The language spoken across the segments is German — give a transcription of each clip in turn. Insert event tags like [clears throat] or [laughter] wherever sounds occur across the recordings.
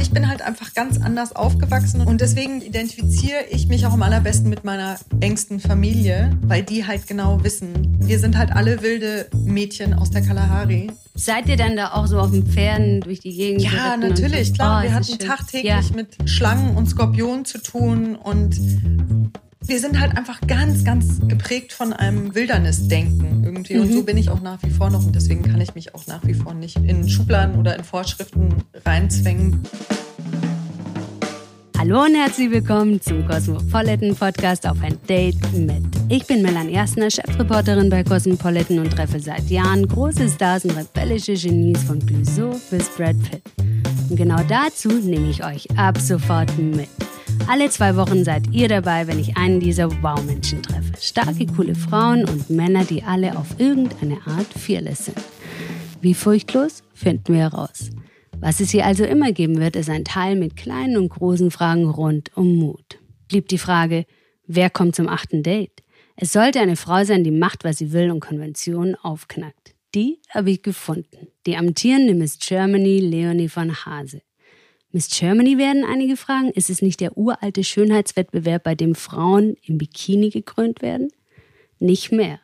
Ich bin halt einfach ganz anders aufgewachsen und deswegen identifiziere ich mich auch am allerbesten mit meiner engsten Familie, weil die halt genau wissen, wir sind halt alle wilde Mädchen aus der Kalahari. Seid ihr dann da auch so auf den Pferden durch die Gegend? Ja, natürlich, klar. Oh, wir hatten tagtäglich ja. mit Schlangen und Skorpionen zu tun und wir sind halt einfach ganz, ganz geprägt von einem Wildernissdenken irgendwie. Und mhm. so bin ich auch nach wie vor noch. Und deswegen kann ich mich auch nach wie vor nicht in Schubladen oder in Vorschriften reinzwängen. Hallo und herzlich willkommen zum Cosmopolitan Podcast auf ein Date mit. Ich bin Melanie Erstner, Chefreporterin bei Cosmopolitan und treffe seit Jahren große Stars und rebellische Genies von Clouseau bis Brad Pitt. Und genau dazu nehme ich euch ab sofort mit. Alle zwei Wochen seid ihr dabei, wenn ich einen dieser Wow-Menschen treffe. Starke, coole Frauen und Männer, die alle auf irgendeine Art fearless sind. Wie furchtlos, finden wir heraus. Was es hier also immer geben wird, ist ein Teil mit kleinen und großen Fragen rund um Mut. Blieb die Frage, wer kommt zum achten Date? Es sollte eine Frau sein, die macht, was sie will und Konventionen aufknackt. Die habe ich gefunden. Die amtierende Miss Germany Leonie von Hase. Miss Germany werden einige fragen, ist es nicht der uralte Schönheitswettbewerb, bei dem Frauen im Bikini gekrönt werden? Nicht mehr.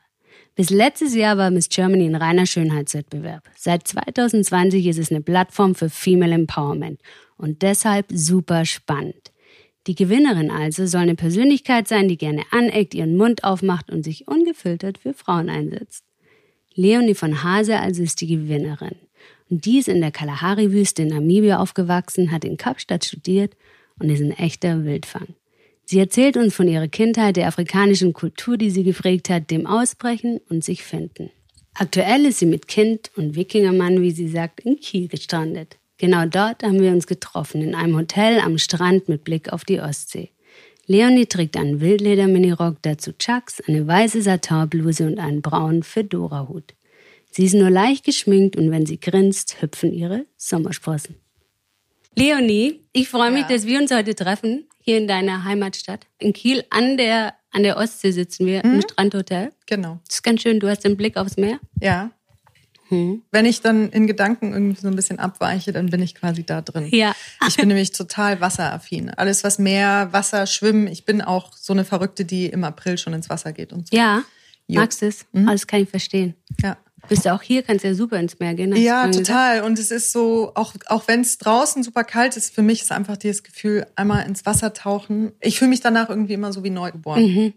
Bis letztes Jahr war Miss Germany ein reiner Schönheitswettbewerb. Seit 2020 ist es eine Plattform für Female Empowerment und deshalb super spannend. Die Gewinnerin also soll eine Persönlichkeit sein, die gerne aneckt, ihren Mund aufmacht und sich ungefiltert für Frauen einsetzt. Leonie von Hase also ist die Gewinnerin. Und die ist in der Kalahari-Wüste in Namibia aufgewachsen, hat in Kapstadt studiert und ist ein echter Wildfang. Sie erzählt uns von ihrer Kindheit, der afrikanischen Kultur, die sie geprägt hat, dem Ausbrechen und sich finden. Aktuell ist sie mit Kind und Wikingermann, wie sie sagt, in Kiel gestrandet. Genau dort haben wir uns getroffen, in einem Hotel am Strand mit Blick auf die Ostsee. Leonie trägt einen Wildleder-Minirock, dazu Chucks, eine weiße Satinbluse und einen braunen Fedora-Hut. Sie ist nur leicht geschminkt und wenn sie grinst, hüpfen ihre Sommersprossen. Leonie, ich freue mich, ja. dass wir uns heute treffen, hier in deiner Heimatstadt. In Kiel an der, an der Ostsee sitzen wir mhm. im Strandhotel. Genau. Das ist ganz schön, du hast den Blick aufs Meer. Ja. Hm. Wenn ich dann in Gedanken irgendwie so ein bisschen abweiche, dann bin ich quasi da drin. Ja. Ich bin nämlich total wasseraffin. Alles, was Meer, Wasser, Schwimmen. Ich bin auch so eine Verrückte, die im April schon ins Wasser geht und so. Ja. Jo. Magst du es? Mhm. Alles kann ich verstehen. Ja. Bist du auch hier, kannst ja super ins Meer gehen. Ja, total. Und es ist so, auch, auch wenn es draußen super kalt ist, für mich ist einfach dieses Gefühl, einmal ins Wasser tauchen. Ich fühle mich danach irgendwie immer so wie neu geboren. Mhm.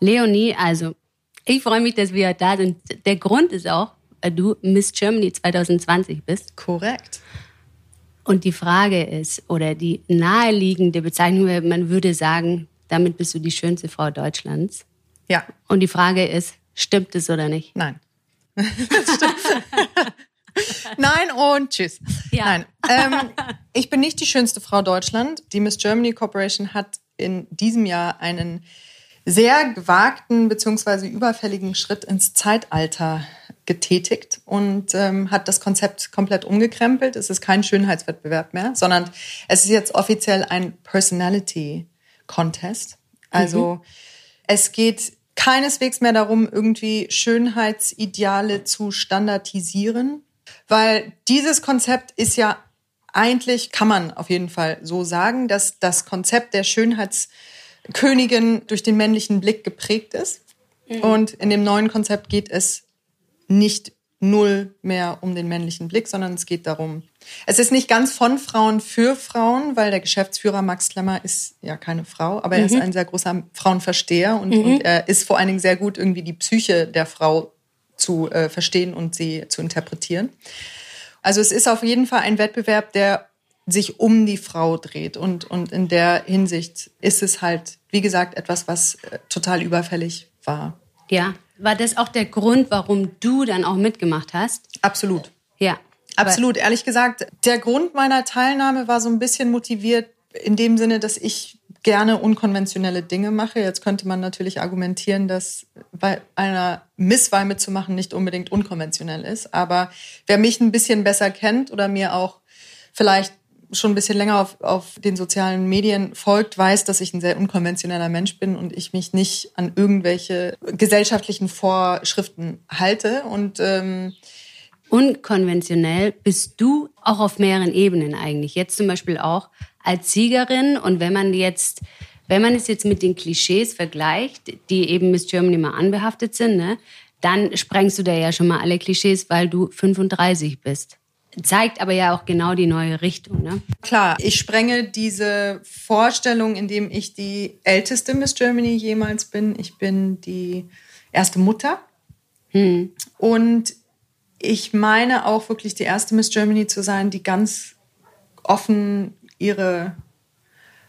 Leonie, also ich freue mich, dass wir da sind. Der Grund ist auch, weil du Miss Germany 2020 bist. Korrekt. Und die Frage ist, oder die naheliegende Bezeichnung, man würde sagen, damit bist du die schönste Frau Deutschlands. Ja. Und die Frage ist, stimmt es oder nicht? Nein. [laughs] Nein und tschüss. Ja. Nein. Ähm, ich bin nicht die schönste Frau Deutschland. Die Miss Germany Corporation hat in diesem Jahr einen sehr gewagten bzw. überfälligen Schritt ins Zeitalter getätigt und ähm, hat das Konzept komplett umgekrempelt. Es ist kein Schönheitswettbewerb mehr, sondern es ist jetzt offiziell ein Personality Contest. Also mhm. es geht keineswegs mehr darum, irgendwie Schönheitsideale zu standardisieren, weil dieses Konzept ist ja eigentlich, kann man auf jeden Fall so sagen, dass das Konzept der Schönheitskönigin durch den männlichen Blick geprägt ist. Mhm. Und in dem neuen Konzept geht es nicht null mehr um den männlichen Blick, sondern es geht darum, es ist nicht ganz von Frauen für Frauen, weil der Geschäftsführer Max Klemmer ist ja keine Frau, aber er ist mhm. ein sehr großer Frauenversteher und, mhm. und, er ist vor allen Dingen sehr gut, irgendwie die Psyche der Frau zu äh, verstehen und sie zu interpretieren. Also es ist auf jeden Fall ein Wettbewerb, der sich um die Frau dreht und, und in der Hinsicht ist es halt, wie gesagt, etwas, was äh, total überfällig war. Ja, war das auch der Grund, warum du dann auch mitgemacht hast? Absolut. Ja. Absolut. Ehrlich gesagt, der Grund meiner Teilnahme war so ein bisschen motiviert in dem Sinne, dass ich gerne unkonventionelle Dinge mache. Jetzt könnte man natürlich argumentieren, dass bei einer Misswahl mitzumachen nicht unbedingt unkonventionell ist. Aber wer mich ein bisschen besser kennt oder mir auch vielleicht schon ein bisschen länger auf, auf den sozialen Medien folgt, weiß, dass ich ein sehr unkonventioneller Mensch bin und ich mich nicht an irgendwelche gesellschaftlichen Vorschriften halte. Und ähm, unkonventionell bist du auch auf mehreren Ebenen eigentlich. Jetzt zum Beispiel auch als Siegerin und wenn man jetzt, wenn man es jetzt mit den Klischees vergleicht, die eben Miss Germany mal anbehaftet sind, ne, dann sprengst du da ja schon mal alle Klischees, weil du 35 bist. Zeigt aber ja auch genau die neue Richtung. Ne? Klar, ich sprenge diese Vorstellung, indem ich die älteste Miss Germany jemals bin. Ich bin die erste Mutter. Hm. Und ich meine auch wirklich die erste Miss Germany zu sein, die ganz offen ihre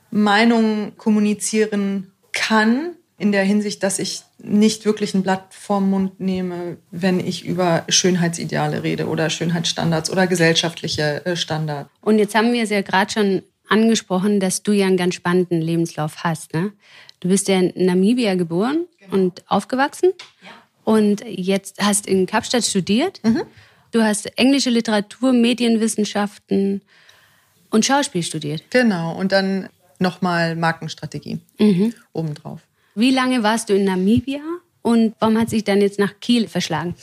Meinung kommunizieren kann, in der Hinsicht, dass ich nicht wirklich ein Blatt vorm Mund nehme, wenn ich über Schönheitsideale rede oder Schönheitsstandards oder gesellschaftliche äh, Standards. Und jetzt haben wir es ja gerade schon angesprochen, dass du ja einen ganz spannenden Lebenslauf hast. Ne? Du bist ja in Namibia geboren genau. und aufgewachsen. Ja. Und jetzt hast in Kapstadt studiert. Mhm. Du hast englische Literatur, Medienwissenschaften und Schauspiel studiert. Genau. Und dann nochmal Markenstrategie mhm. obendrauf. Wie lange warst du in Namibia und warum hat sich dann jetzt nach Kiel verschlagen?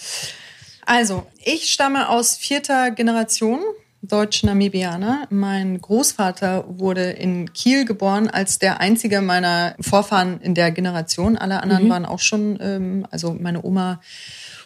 Also, ich stamme aus vierter Generation Deutsch-Namibianer. Mein Großvater wurde in Kiel geboren als der einzige meiner Vorfahren in der Generation. Alle anderen mhm. waren auch schon, ähm, also meine Oma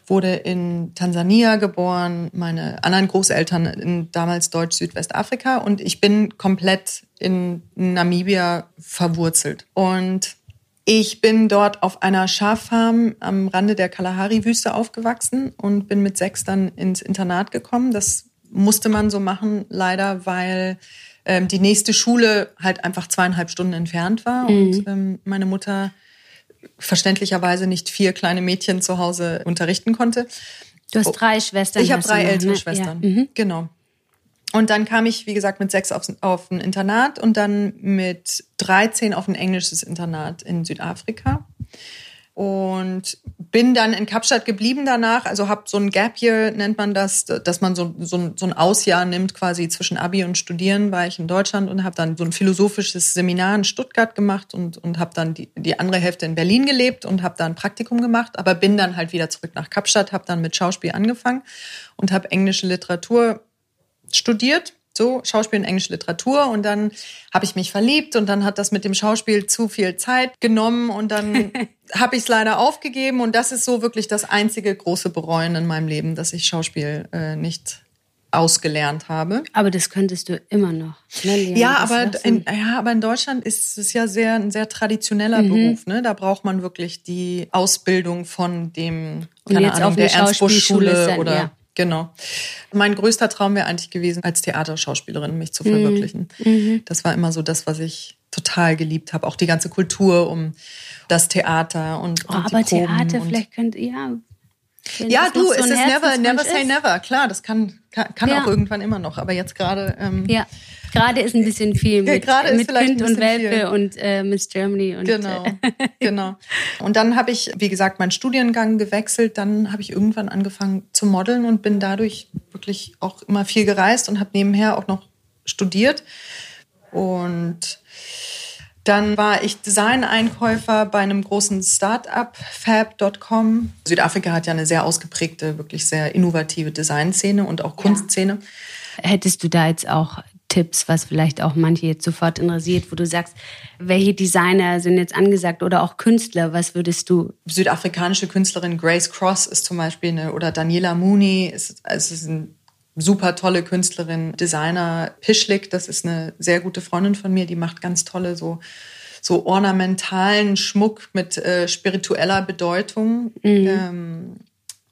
wurde in Tansania geboren, meine anderen Großeltern in damals Deutsch-Südwestafrika und ich bin komplett in Namibia verwurzelt. Und ich bin dort auf einer Schaffarm am Rande der Kalahari-Wüste aufgewachsen und bin mit sechs dann ins Internat gekommen. Das musste man so machen, leider, weil ähm, die nächste Schule halt einfach zweieinhalb Stunden entfernt war mhm. und ähm, meine Mutter verständlicherweise nicht vier kleine Mädchen zu Hause unterrichten konnte. Du hast drei Schwestern. Ich habe drei ältere ne? Schwestern. Ja. Mhm. Genau. Und dann kam ich, wie gesagt, mit sechs auf, auf ein Internat und dann mit 13 auf ein englisches Internat in Südafrika. Und bin dann in Kapstadt geblieben danach. Also habe so ein Gap Year, nennt man das, dass man so, so, so ein Ausjahr nimmt quasi zwischen Abi und Studieren, war ich in Deutschland und habe dann so ein philosophisches Seminar in Stuttgart gemacht und, und habe dann die, die andere Hälfte in Berlin gelebt und habe da ein Praktikum gemacht. Aber bin dann halt wieder zurück nach Kapstadt, habe dann mit Schauspiel angefangen und habe englische Literatur studiert, so Schauspiel und englische Literatur und dann habe ich mich verliebt und dann hat das mit dem Schauspiel zu viel Zeit genommen und dann [laughs] habe ich es leider aufgegeben und das ist so wirklich das einzige große Bereuen in meinem Leben, dass ich Schauspiel äh, nicht ausgelernt habe. Aber das könntest du immer noch. Ne, ja, aber in, ja, aber in Deutschland ist es ja sehr ein sehr traditioneller mhm. Beruf. Ne? Da braucht man wirklich die Ausbildung von dem keine Ahnung, der Ernst-Busch-Schule oder ja. Genau. Mein größter Traum wäre eigentlich gewesen, als Theaterschauspielerin mich zu verwirklichen. Mhm. Das war immer so das, was ich total geliebt habe. Auch die ganze Kultur um das Theater und, oh, und aber Theater, vielleicht könnt ihr ja. Ja, du, so es ist never, never say never. Klar, das kann, kann, kann ja. auch irgendwann immer noch. Aber jetzt gerade. Ähm, ja. Gerade ist ein bisschen viel mit, ja, mit Kind und Welpe viel. und äh, Miss Germany. Und, genau, äh, [laughs] genau. Und dann habe ich, wie gesagt, meinen Studiengang gewechselt. Dann habe ich irgendwann angefangen zu modeln und bin dadurch wirklich auch immer viel gereist und habe nebenher auch noch studiert. Und dann war ich Design-Einkäufer bei einem großen Start-up, fab.com. Südafrika hat ja eine sehr ausgeprägte, wirklich sehr innovative Designszene und auch Kunstszene. Ja. Hättest du da jetzt auch Tipps, was vielleicht auch manche jetzt sofort interessiert, wo du sagst, welche Designer sind jetzt angesagt oder auch Künstler, was würdest du? Südafrikanische Künstlerin Grace Cross ist zum Beispiel eine, oder Daniela Mooney ist, also ist eine super tolle Künstlerin, Designer Pischlik, das ist eine sehr gute Freundin von mir, die macht ganz tolle so so ornamentalen Schmuck mit äh, spiritueller Bedeutung. Mhm. Ähm,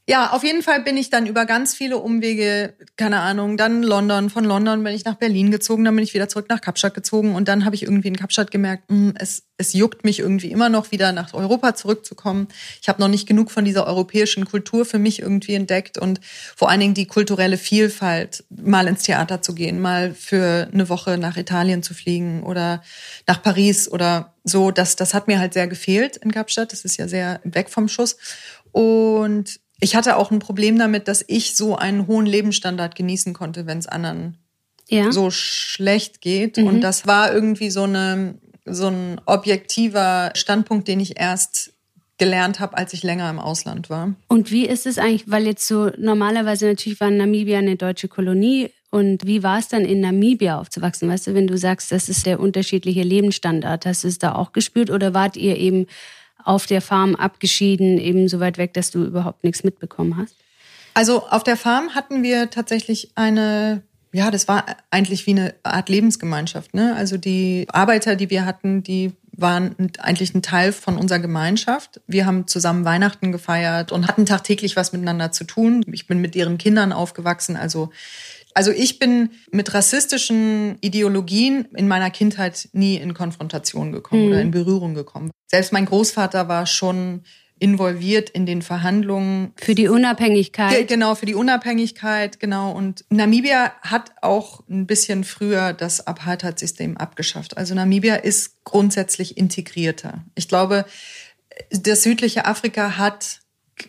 ja, auf jeden Fall bin ich dann über ganz viele Umwege, keine Ahnung, dann London, von London bin ich nach Berlin gezogen, dann bin ich wieder zurück nach Kapstadt gezogen und dann habe ich irgendwie in Kapstadt gemerkt, mh, hm, es, es juckt mich irgendwie immer noch wieder nach Europa zurückzukommen. Ich habe noch nicht genug von dieser europäischen Kultur für mich irgendwie entdeckt und vor allen Dingen die kulturelle Vielfalt, mal ins Theater zu gehen, mal für eine Woche nach Italien zu fliegen oder nach Paris oder so, das, das hat mir halt sehr gefehlt in Kapstadt. Das ist ja sehr weg vom Schuss. Und ich hatte auch ein Problem damit, dass ich so einen hohen Lebensstandard genießen konnte, wenn es anderen ja. so schlecht geht. Mhm. Und das war irgendwie so eine so ein objektiver Standpunkt, den ich erst gelernt habe, als ich länger im Ausland war. Und wie ist es eigentlich, weil jetzt so normalerweise natürlich war Namibia eine deutsche Kolonie und wie war es dann in Namibia aufzuwachsen? Weißt du, wenn du sagst, das ist der unterschiedliche Lebensstandard, hast du es da auch gespürt oder wart ihr eben auf der Farm abgeschieden, eben so weit weg, dass du überhaupt nichts mitbekommen hast? Also auf der Farm hatten wir tatsächlich eine ja, das war eigentlich wie eine Art Lebensgemeinschaft. Ne? Also die Arbeiter, die wir hatten, die waren eigentlich ein Teil von unserer Gemeinschaft. Wir haben zusammen Weihnachten gefeiert und hatten tagtäglich was miteinander zu tun. Ich bin mit ihren Kindern aufgewachsen. Also, also ich bin mit rassistischen Ideologien in meiner Kindheit nie in Konfrontation gekommen mhm. oder in Berührung gekommen. Selbst mein Großvater war schon involviert in den Verhandlungen. Für die Unabhängigkeit. Genau, für die Unabhängigkeit, genau. Und Namibia hat auch ein bisschen früher das Apartheid-System abgeschafft. Also Namibia ist grundsätzlich integrierter. Ich glaube, das südliche Afrika hat.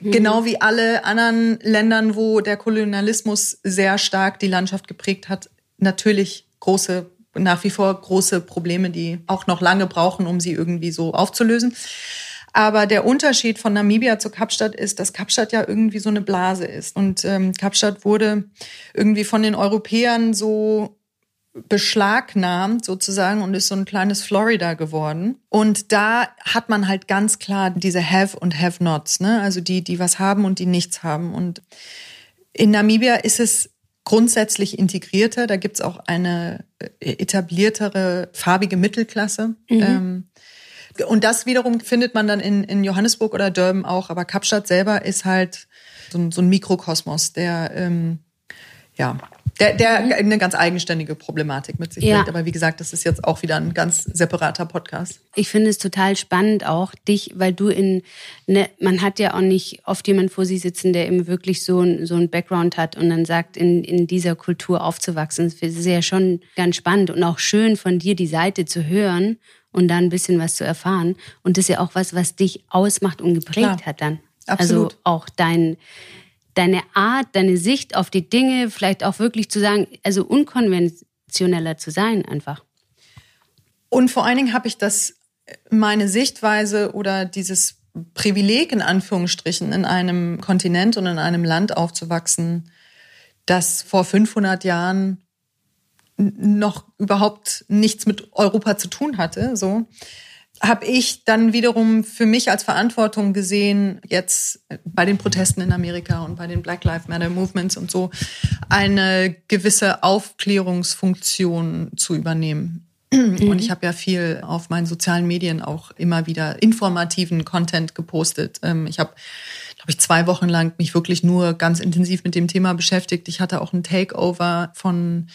Genau wie alle anderen Ländern, wo der Kolonialismus sehr stark die Landschaft geprägt hat, natürlich große nach wie vor große Probleme, die auch noch lange brauchen, um sie irgendwie so aufzulösen. Aber der Unterschied von Namibia zu Kapstadt ist, dass Kapstadt ja irgendwie so eine Blase ist. Und ähm, Kapstadt wurde irgendwie von den Europäern so beschlagnahmt sozusagen und ist so ein kleines Florida geworden. Und da hat man halt ganz klar diese Have und Have-Nots, ne? Also die, die was haben und die nichts haben. Und in Namibia ist es grundsätzlich integrierter. Da gibt's auch eine äh, etabliertere farbige Mittelklasse. Mhm. Ähm, und das wiederum findet man dann in, in Johannesburg oder Durban auch. Aber Kapstadt selber ist halt so ein, so ein Mikrokosmos, der, ähm, ja, der, der mhm. eine ganz eigenständige Problematik mit sich ja. bringt. Aber wie gesagt, das ist jetzt auch wieder ein ganz separater Podcast. Ich finde es total spannend auch dich, weil du in, ne, man hat ja auch nicht oft jemand vor sich sitzen, der eben wirklich so ein, so ein Background hat und dann sagt, in, in dieser Kultur aufzuwachsen. Das ist ja schon ganz spannend und auch schön von dir die Seite zu hören und dann ein bisschen was zu erfahren. Und das ist ja auch was, was dich ausmacht und geprägt Klar, hat dann. Absolut. Also auch dein, deine Art, deine Sicht auf die Dinge, vielleicht auch wirklich zu sagen, also unkonventioneller zu sein einfach. Und vor allen Dingen habe ich das, meine Sichtweise oder dieses Privileg in Anführungsstrichen in einem Kontinent und in einem Land aufzuwachsen, das vor 500 Jahren noch überhaupt nichts mit Europa zu tun hatte, so habe ich dann wiederum für mich als Verantwortung gesehen, jetzt bei den Protesten in Amerika und bei den Black Lives Matter Movements und so, eine gewisse Aufklärungsfunktion zu übernehmen. Mhm. Und ich habe ja viel auf meinen sozialen Medien auch immer wieder informativen Content gepostet. Ähm, ich habe, glaube ich, zwei Wochen lang mich wirklich nur ganz intensiv mit dem Thema beschäftigt. Ich hatte auch ein Takeover von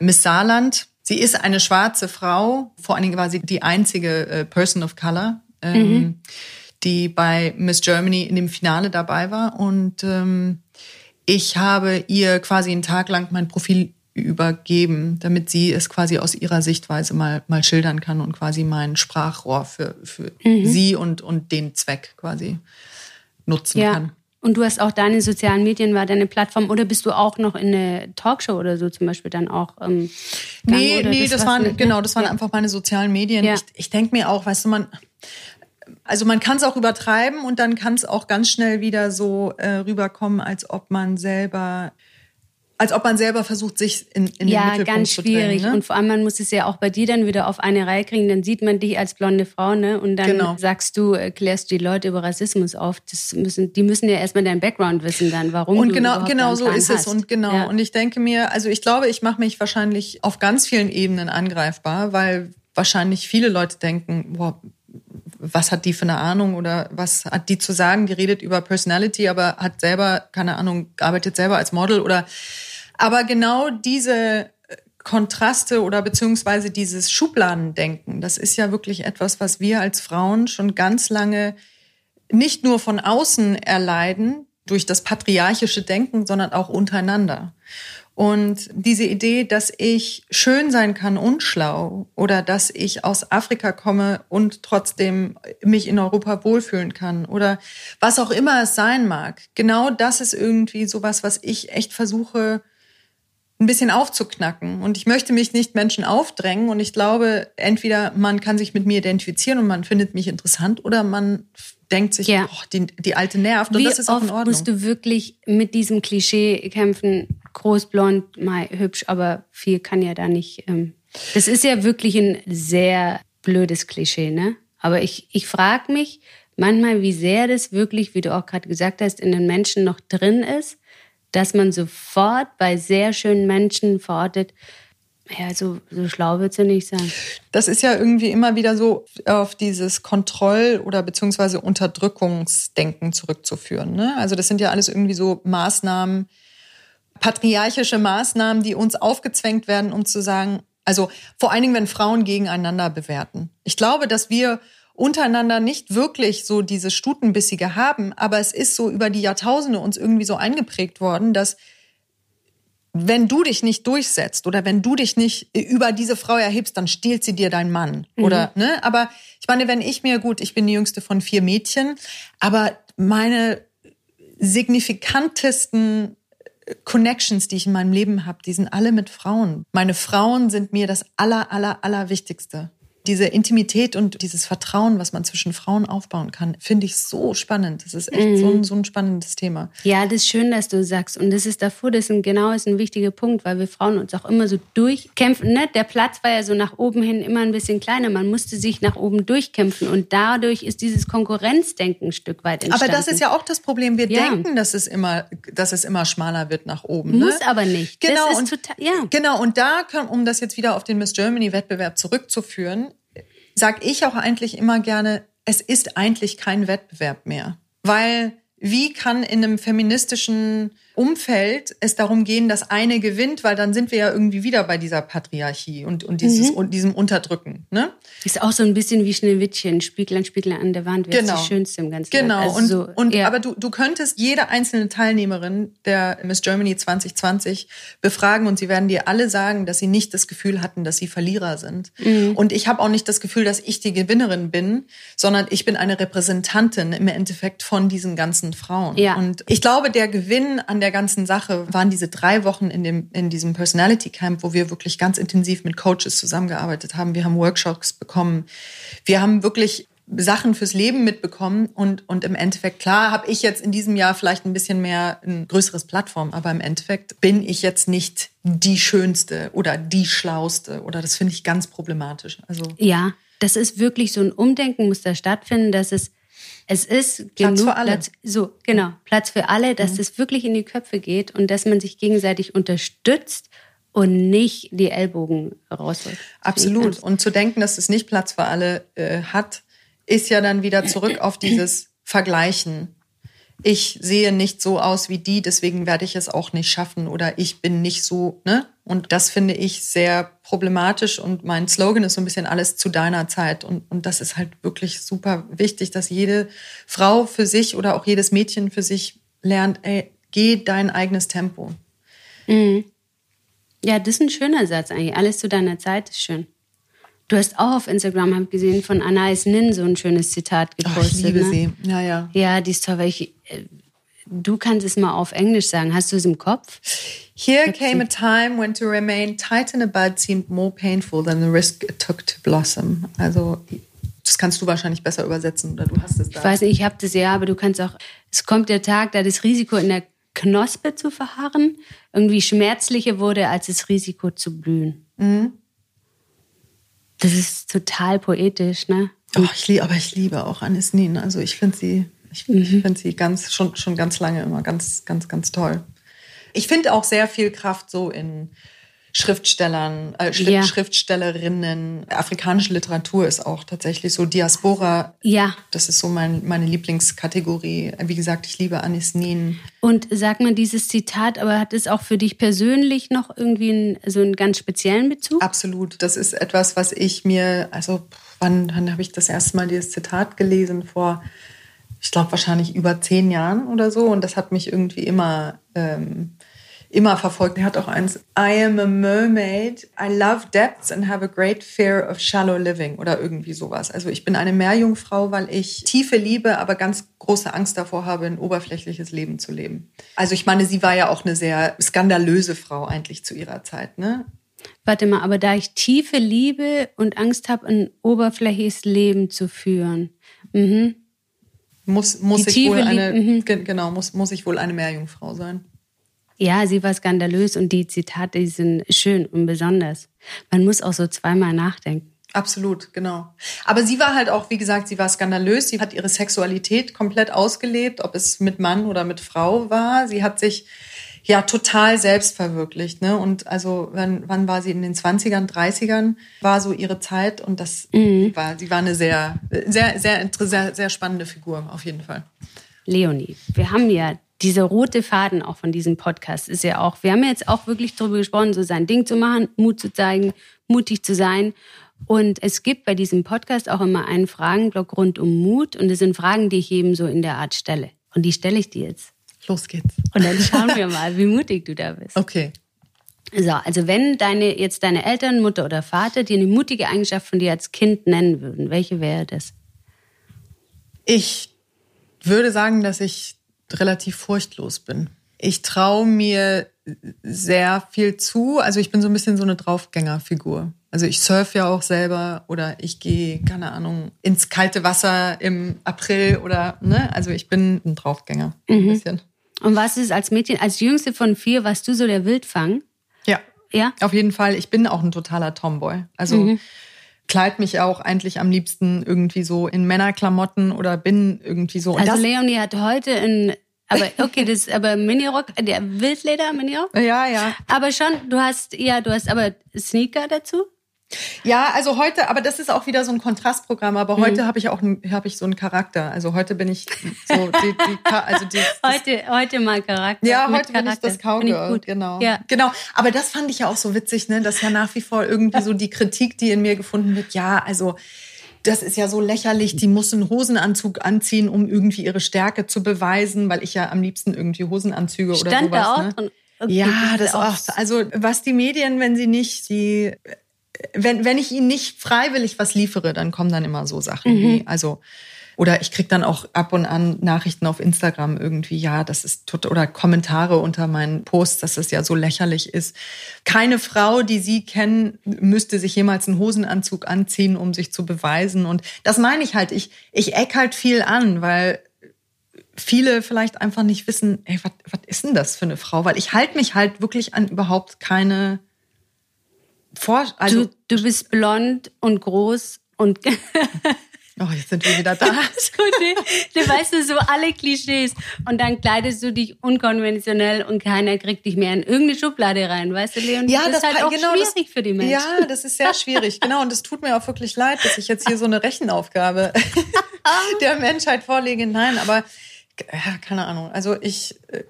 Miss Saarland. Sie ist eine schwarze Frau, vor allen Dingen war sie die einzige äh, Person of Color, ähm, mhm. die bei Miss Germany in dem Finale dabei war. Und ähm, ich habe ihr quasi einen Tag lang mein Profil übergeben, damit sie es quasi aus ihrer Sichtweise mal, mal schildern kann und quasi mein Sprachrohr für, für mhm. sie und, und den Zweck quasi nutzen ja. kann. Und du hast auch deine sozialen Medien, war deine Plattform oder bist du auch noch in eine Talkshow oder so zum Beispiel dann auch? Ähm, nee, nee, das, das waren, nicht, ne? genau, das waren ja. einfach meine sozialen Medien. Ja. Ich, ich denke mir auch, weißt du, man, also man kann es auch übertreiben und dann kann es auch ganz schnell wieder so äh, rüberkommen, als ob man selber als ob man selber versucht, sich in, in ja, den Mittelpunkt ganz schwierig. ne? Und vor allem, man muss es ja auch bei dir dann wieder auf eine Reihe kriegen. Dann sieht man dich als blonde Frau, ne? Und dann genau. sagst du, äh, klärst du die Leute über Rassismus auf. Das müssen, die müssen ja erstmal deinen Background wissen dann, warum und du genau, genau so ist hast. es. Und genau. Ja. Und ich denke mir, also ich glaube, ich mache mich wahrscheinlich auf ganz vielen Ebenen angreifbar, weil wahrscheinlich viele Leute denken, boah, was hat die für eine Ahnung oder was hat die zu sagen? Die redet über Personality, aber hat selber, keine Ahnung, arbeitet selber als Model oder aber genau diese äh, Kontraste oder beziehungsweise dieses Schubladendenken, das ist ja wirklich etwas, was wir als Frauen schon ganz lange nicht nur von außen erleiden durch das patriarchische Denken, sondern auch untereinander. Und diese Idee, dass ich schön sein kann und schlau oder dass ich aus Afrika komme und trotzdem mich in Europa wohlfühlen kann oder was auch immer es sein mag, genau das ist irgendwie sowas, was ich echt versuche ein bisschen aufzuknacken. Und ich möchte mich nicht Menschen aufdrängen. Und ich glaube, entweder man kann sich mit mir identifizieren und man findet mich interessant oder man denkt sich, ja. oh, die, die alte nervt. Und Wie das ist auch in Ordnung. musst du wirklich mit diesem Klischee kämpfen? Groß, blond, mal hübsch, aber viel kann ja da nicht. Ähm das ist ja wirklich ein sehr blödes Klischee, ne? Aber ich, ich frage mich manchmal, wie sehr das wirklich, wie du auch gerade gesagt hast, in den Menschen noch drin ist dass man sofort bei sehr schönen Menschen verortet, ja, so, so schlau wird sie nicht sein. Das ist ja irgendwie immer wieder so auf dieses Kontroll- oder beziehungsweise Unterdrückungsdenken zurückzuführen. Ne? Also das sind ja alles irgendwie so Maßnahmen, patriarchische Maßnahmen, die uns aufgezwängt werden, um zu sagen, also vor allen Dingen, wenn Frauen gegeneinander bewerten. Ich glaube, dass wir untereinander nicht wirklich so diese Stutenbissige haben, aber es ist so über die Jahrtausende uns irgendwie so eingeprägt worden, dass wenn du dich nicht durchsetzt oder wenn du dich nicht über diese Frau erhebst, dann stiehlt sie dir dein Mann. Mhm. Oder, ne? Aber ich meine, wenn ich mir, gut, ich bin die jüngste von vier Mädchen, aber meine signifikantesten Connections, die ich in meinem Leben habe, die sind alle mit Frauen. Meine Frauen sind mir das aller, aller, aller Wichtigste diese Intimität und dieses Vertrauen, was man zwischen Frauen aufbauen kann, finde ich so spannend. Das ist echt mhm. so, ein, so, ein, spannendes Thema. Ja, das ist schön, dass du sagst. Und das ist davor, das ist ein, genau ist ein wichtiger Punkt, weil wir Frauen uns auch immer so durchkämpfen. Ne? Der Platz war ja so nach oben hin immer ein bisschen kleiner. Man musste sich nach oben durchkämpfen. Und dadurch ist dieses Konkurrenzdenken ein Stück weit entstanden. Aber das ist ja auch das Problem. Wir ja. denken, dass es, immer, dass es immer schmaler wird nach oben. Ne? Muss aber nicht. Genau, und, total, ja. genau. Und da, um das jetzt wieder auf den Miss Germany-Wettbewerb zurückzuführen, sage ich auch eigentlich immer gerne, es ist eigentlich kein Wettbewerb mehr. Weil wie kann in einem feministischen Umfeld es darum gehen, dass eine gewinnt, weil dann sind wir ja irgendwie wieder bei dieser Patriarchie und, und, dieses, mhm. und diesem Unterdrücken. Ne? Ist auch so ein bisschen wie Schneewittchen, Spieglein, Spieglein an der Wand, wer genau. ist die Schönste im ganzen Genau, also und, so, und ja. aber du, du könntest jede einzelne Teilnehmerin der Miss Germany 2020 befragen und sie werden dir alle sagen, dass sie nicht das Gefühl hatten, dass sie Verlierer sind. Mhm. Und ich habe auch nicht das Gefühl, dass ich die Gewinnerin bin, sondern ich bin eine Repräsentantin im Endeffekt von diesen ganzen Frauen. Ja. Und ich glaube, der Gewinn an der ganzen Sache waren diese drei Wochen in, dem, in diesem Personality Camp, wo wir wirklich ganz intensiv mit Coaches zusammengearbeitet haben. Wir haben Workshops bekommen. Wir haben wirklich Sachen fürs Leben mitbekommen und, und im Endeffekt, klar, habe ich jetzt in diesem Jahr vielleicht ein bisschen mehr ein größeres Plattform, aber im Endeffekt bin ich jetzt nicht die Schönste oder die Schlauste oder das finde ich ganz problematisch. Also ja, das ist wirklich so ein Umdenken muss da stattfinden, dass es es ist Platz genug für alle. Platz, so, genau, Platz für alle, dass mhm. es wirklich in die Köpfe geht und dass man sich gegenseitig unterstützt und nicht die Ellbogen rausholt. Absolut. Und zu denken, dass es nicht Platz für alle äh, hat, ist ja dann wieder zurück auf dieses Vergleichen ich sehe nicht so aus wie die, deswegen werde ich es auch nicht schaffen oder ich bin nicht so, ne? Und das finde ich sehr problematisch und mein Slogan ist so ein bisschen alles zu deiner Zeit und, und das ist halt wirklich super wichtig, dass jede Frau für sich oder auch jedes Mädchen für sich lernt, ey, geh dein eigenes Tempo. Mhm. Ja, das ist ein schöner Satz eigentlich. Alles zu deiner Zeit ist schön. Du hast auch auf Instagram, habe gesehen, von Anais Nin so ein schönes Zitat gepostet. Oh, ich liebe ne? sie. Ja, ja. Ja, die ist toll, weil ich, äh, du kannst es mal auf Englisch sagen. Hast du es im Kopf? Here came a time when to remain tight in a bud seemed more painful than the risk it took to blossom. Also das kannst du wahrscheinlich besser übersetzen oder du hast es da. Ich weiß nicht, ich habe das ja, aber du kannst auch, es kommt der Tag, da das Risiko in der Knospe zu verharren irgendwie schmerzlicher wurde als das Risiko zu blühen. Mhm. Das ist total poetisch, ne? Oh, ich liebe, aber ich liebe auch Anis Nin. Also ich finde sie, ich, mhm. finde sie ganz, schon, schon ganz lange immer ganz, ganz, ganz toll. Ich finde auch sehr viel Kraft so in Schriftstellern, äh, Schrift, ja. Schriftstellerinnen. Afrikanische Literatur ist auch tatsächlich so Diaspora. Ja. Das ist so mein, meine Lieblingskategorie. Wie gesagt, ich liebe Anis Nin. Und sag mal, dieses Zitat, aber hat es auch für dich persönlich noch irgendwie einen, so einen ganz speziellen Bezug? Absolut. Das ist etwas, was ich mir, also wann, wann habe ich das erste Mal dieses Zitat gelesen? Vor, ich glaube, wahrscheinlich über zehn Jahren oder so. Und das hat mich irgendwie immer... Ähm, immer verfolgt. Er hat auch eins, I am a mermaid, I love depths and have a great fear of shallow living oder irgendwie sowas. Also ich bin eine Meerjungfrau, weil ich Tiefe liebe, aber ganz große Angst davor habe, ein oberflächliches Leben zu leben. Also ich meine, sie war ja auch eine sehr skandalöse Frau eigentlich zu ihrer Zeit, ne? Warte mal, aber da ich tiefe Liebe und Angst habe, ein oberflächliches Leben zu führen. Mhm. Muss, muss ich wohl eine, mhm. genau, muss, muss ich wohl eine Meerjungfrau sein. Ja, sie war skandalös und die Zitate die sind schön und besonders. Man muss auch so zweimal nachdenken. Absolut, genau. Aber sie war halt auch, wie gesagt, sie war skandalös. Sie hat ihre Sexualität komplett ausgelebt, ob es mit Mann oder mit Frau war. Sie hat sich ja total selbst verwirklicht. Ne? Und also wann, wann war sie in den 20ern, 30ern war so ihre Zeit und das mhm. war, sie war eine sehr, sehr, sehr, sehr, sehr spannende Figur auf jeden Fall. Leonie, wir haben ja dieser rote Faden auch von diesem Podcast ist ja auch, wir haben jetzt auch wirklich darüber gesprochen, so sein Ding zu machen, Mut zu zeigen, mutig zu sein. Und es gibt bei diesem Podcast auch immer einen Fragenblock rund um Mut. Und es sind Fragen, die ich eben so in der Art stelle. Und die stelle ich dir jetzt. Los geht's. Und dann schauen wir [laughs] mal, wie mutig du da bist. Okay. So, also wenn deine, jetzt deine Eltern, Mutter oder Vater dir eine mutige Eigenschaft von dir als Kind nennen würden, welche wäre das? Ich würde sagen, dass ich relativ furchtlos bin. Ich traue mir sehr viel zu. Also ich bin so ein bisschen so eine Draufgängerfigur. Also ich surfe ja auch selber oder ich gehe, keine Ahnung, ins kalte Wasser im April oder, ne? Also ich bin ein Draufgänger. Mhm. Ein bisschen. Und was ist als Mädchen, als jüngste von vier, warst du so der Wildfang? Ja. Ja? Auf jeden Fall. Ich bin auch ein totaler Tomboy. Also mhm. kleid mich auch eigentlich am liebsten irgendwie so in Männerklamotten oder bin irgendwie so. also Leonie hat heute in aber [laughs] okay, das ist aber Minirock, der Wildleder Minirock. Ja, ja. Aber schon, du hast ja, du hast aber Sneaker dazu. Ja, also heute, aber das ist auch wieder so ein Kontrastprogramm. Aber mhm. heute habe ich auch habe ich so einen Charakter. Also heute bin ich so die, die also die, heute heute mal Charakter. Ja, heute Charakter. bin ich das Cowgirl. Genau. Ja. Genau. Aber das fand ich ja auch so witzig, ne? Dass ja nach wie vor irgendwie so die Kritik, die in mir gefunden wird. Ja, also das ist ja so lächerlich, die muss einen Hosenanzug anziehen, um irgendwie ihre Stärke zu beweisen, weil ich ja am liebsten irgendwie Hosenanzüge Stand oder sowas. Da auch ne? Ja, das auch. Also was die Medien, wenn sie nicht die wenn, wenn ich ihnen nicht freiwillig was liefere, dann kommen dann immer so Sachen mhm. wie, also, oder ich krieg dann auch ab und an Nachrichten auf Instagram irgendwie, ja, das ist tot, oder Kommentare unter meinen Posts, dass das ja so lächerlich ist. Keine Frau, die Sie kennen, müsste sich jemals einen Hosenanzug anziehen, um sich zu beweisen. Und das meine ich halt. Ich, ich eck halt viel an, weil viele vielleicht einfach nicht wissen, ey, was, was ist denn das für eine Frau? Weil ich halte mich halt wirklich an überhaupt keine vor, also du, du bist blond und groß und [laughs] Oh, jetzt sind wir wieder da. du weißt du, so alle Klischees. Und dann kleidest du dich unkonventionell und keiner kriegt dich mehr in irgendeine Schublade rein, weißt du, Leon? Ja, das, ist halt auch genau, schwierig das, für die Menschen. Ja, das ist sehr schwierig. Genau, und es tut mir auch wirklich leid, dass ich jetzt hier so eine Rechenaufgabe [laughs] der Menschheit vorlege. Nein, aber ja, keine Ahnung. Also ich äh,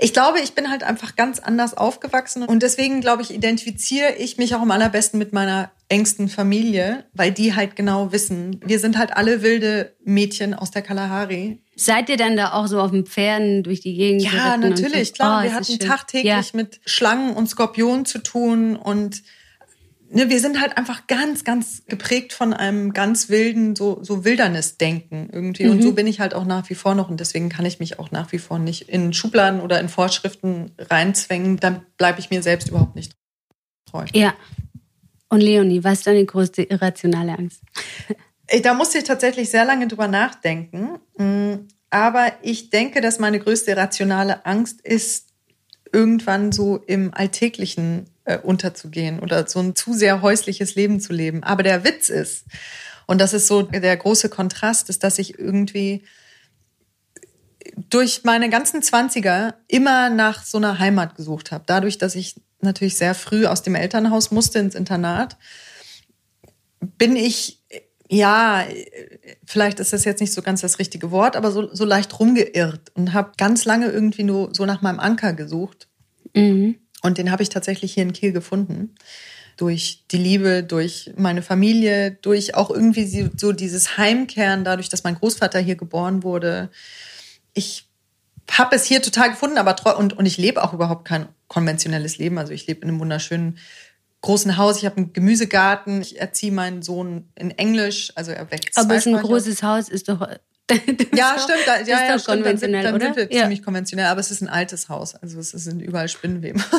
ich glaube, ich bin halt einfach ganz anders aufgewachsen und deswegen, glaube ich, identifiziere ich mich auch am allerbesten mit meiner engsten Familie, weil die halt genau wissen, wir sind halt alle wilde Mädchen aus der Kalahari. Seid ihr dann da auch so auf den Pferden durch die Gegend? Ja, natürlich, klar. Oh, wir hatten tagtäglich ja. mit Schlangen und Skorpionen zu tun und ne, wir sind halt einfach ganz, ganz geprägt von einem ganz wilden, so, so Wildernessdenken irgendwie. Mhm. Und so bin ich halt auch nach wie vor noch. Und deswegen kann ich mich auch nach wie vor nicht in Schubladen oder in Vorschriften reinzwängen. Dann bleibe ich mir selbst überhaupt nicht treu. Ja. Und Leonie, was ist deine größte irrationale Angst? Da musste ich tatsächlich sehr lange drüber nachdenken. Mm, aber ich denke, dass meine größte irrationale Angst ist, irgendwann so im Alltäglichen äh, unterzugehen oder so ein zu sehr häusliches Leben zu leben. Aber der Witz ist, und das ist so der große Kontrast, ist, dass ich irgendwie durch meine ganzen Zwanziger immer nach so einer Heimat gesucht habe. Dadurch, dass ich natürlich sehr früh aus dem Elternhaus musste ins Internat, bin ich ja, vielleicht ist das jetzt nicht so ganz das richtige Wort, aber so, so leicht rumgeirrt und habe ganz lange irgendwie nur so nach meinem Anker gesucht. Mhm. Und den habe ich tatsächlich hier in Kiel gefunden. Durch die Liebe, durch meine Familie, durch auch irgendwie so dieses Heimkehren, dadurch, dass mein Großvater hier geboren wurde. Ich habe es hier total gefunden, aber und, und ich lebe auch überhaupt kein konventionelles Leben. Also ich lebe in einem wunderschönen großen Haus, ich habe einen Gemüsegarten, ich erziehe meinen Sohn in Englisch, also er wächst. Aber ist ein großes Haus, ist doch. [laughs] ja, stimmt, da, ja, ja, stimmt, konventionell, dann, sind, dann sind wir ja. ziemlich konventionell, aber es ist ein altes Haus, also es sind überall Spinnenweben. [laughs]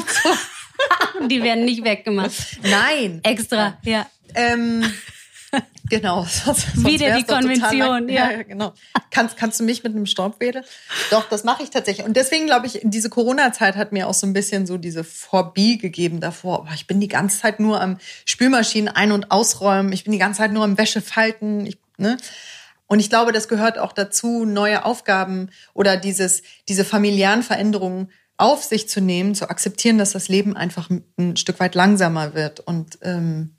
[laughs] Die werden nicht weggemacht. Nein. Extra, ja. Ähm, genau. Sonst Wieder die Konvention, ja. ja. genau. Kannst, kannst du mich mit einem Staubwedel? Doch, das mache ich tatsächlich. Und deswegen glaube ich, diese Corona-Zeit hat mir auch so ein bisschen so diese Phobie gegeben davor. Ich bin die ganze Zeit nur am Spülmaschinen ein- und ausräumen. Ich bin die ganze Zeit nur am Wäsche falten. Ich, ne? Und ich glaube, das gehört auch dazu, neue Aufgaben oder dieses, diese familiären Veränderungen auf sich zu nehmen, zu akzeptieren, dass das Leben einfach ein Stück weit langsamer wird und ähm,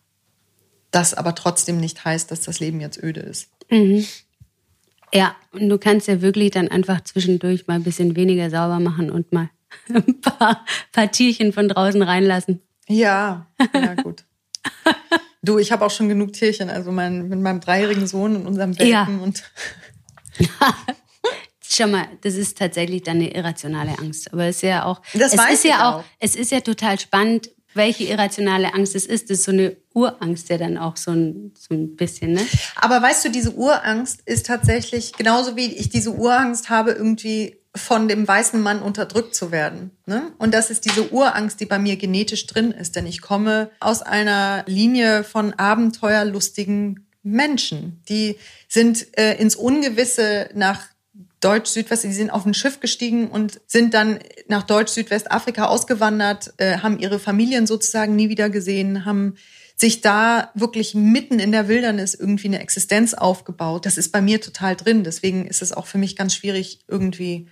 das aber trotzdem nicht heißt, dass das Leben jetzt öde ist. Mhm. Ja, und du kannst ja wirklich dann einfach zwischendurch mal ein bisschen weniger sauber machen und mal [laughs] ein paar, paar Tierchen von draußen reinlassen. Ja, ja [laughs] gut. Du, ich habe auch schon genug Tierchen, also mein, mit meinem dreijährigen Sohn und unserem Welpen Ja. und [laughs] Schau mal, das ist tatsächlich dann eine irrationale Angst. Aber es ist ja auch, Das es ist ja auch, auch. es ist ja total spannend, welche irrationale Angst es ist. Das ist so eine Urangst ja dann auch so ein, so ein bisschen, ne? Aber weißt du, diese Urangst ist tatsächlich genauso wie ich diese Urangst habe, irgendwie von dem weißen Mann unterdrückt zu werden. Ne? Und das ist diese Urangst, die bei mir genetisch drin ist. Denn ich komme aus einer Linie von abenteuerlustigen Menschen. Die sind äh, ins Ungewisse nach Deutsch-Südwest, die sind auf ein Schiff gestiegen und sind dann nach Deutsch-Südwestafrika ausgewandert, äh, haben ihre Familien sozusagen nie wieder gesehen, haben sich da wirklich mitten in der Wildernis irgendwie eine Existenz aufgebaut. Das ist bei mir total drin. Deswegen ist es auch für mich ganz schwierig irgendwie.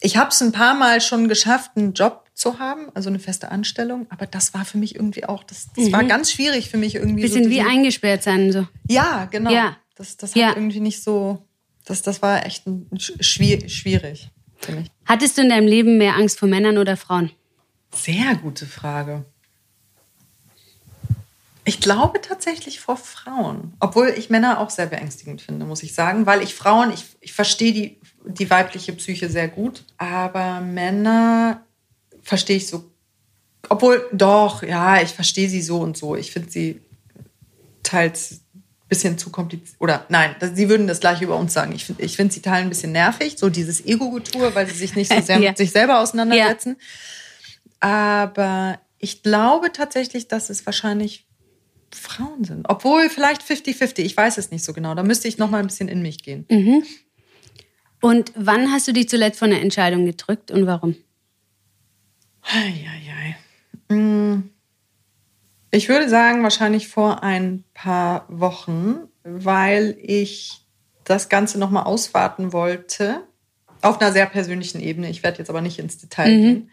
Ich habe es ein paar Mal schon geschafft, einen Job zu haben, also eine feste Anstellung, aber das war für mich irgendwie auch, das, das war ganz schwierig für mich irgendwie. Bisschen so wie eingesperrt sein, so. ja, genau. Ja. Das, das hat Ja. irgendwie nicht so, das, das war echt ein, schwier, schwierig für mich. Hattest du in deinem Leben mehr Angst vor Männern oder Frauen? Sehr gute Frage. Ich glaube tatsächlich vor Frauen, obwohl ich Männer auch sehr beängstigend finde, muss ich sagen, weil ich Frauen, ich, ich verstehe die, die weibliche Psyche sehr gut, aber Männer verstehe ich so, obwohl doch, ja, ich verstehe sie so und so. Ich finde sie teils ein bisschen zu kompliziert, oder nein, sie würden das gleiche über uns sagen. Ich finde ich find sie teilen ein bisschen nervig, so dieses Ego-Getue, weil sie sich nicht so [laughs] sehr Ja. mit sich selber auseinandersetzen. Aber ich glaube tatsächlich, dass es wahrscheinlich Frauen sind. Obwohl vielleicht 50-50, ich weiß es nicht so genau. Da müsste ich noch mal ein bisschen in mich gehen. Und wann hast du dich zuletzt von einer Entscheidung gedrückt und warum? Mm. Ich würde sagen, wahrscheinlich vor ein paar Wochen, weil ich das Ganze noch mal auswarten wollte. Auf einer sehr persönlichen Ebene. Ich werde jetzt aber nicht ins Detail gehen.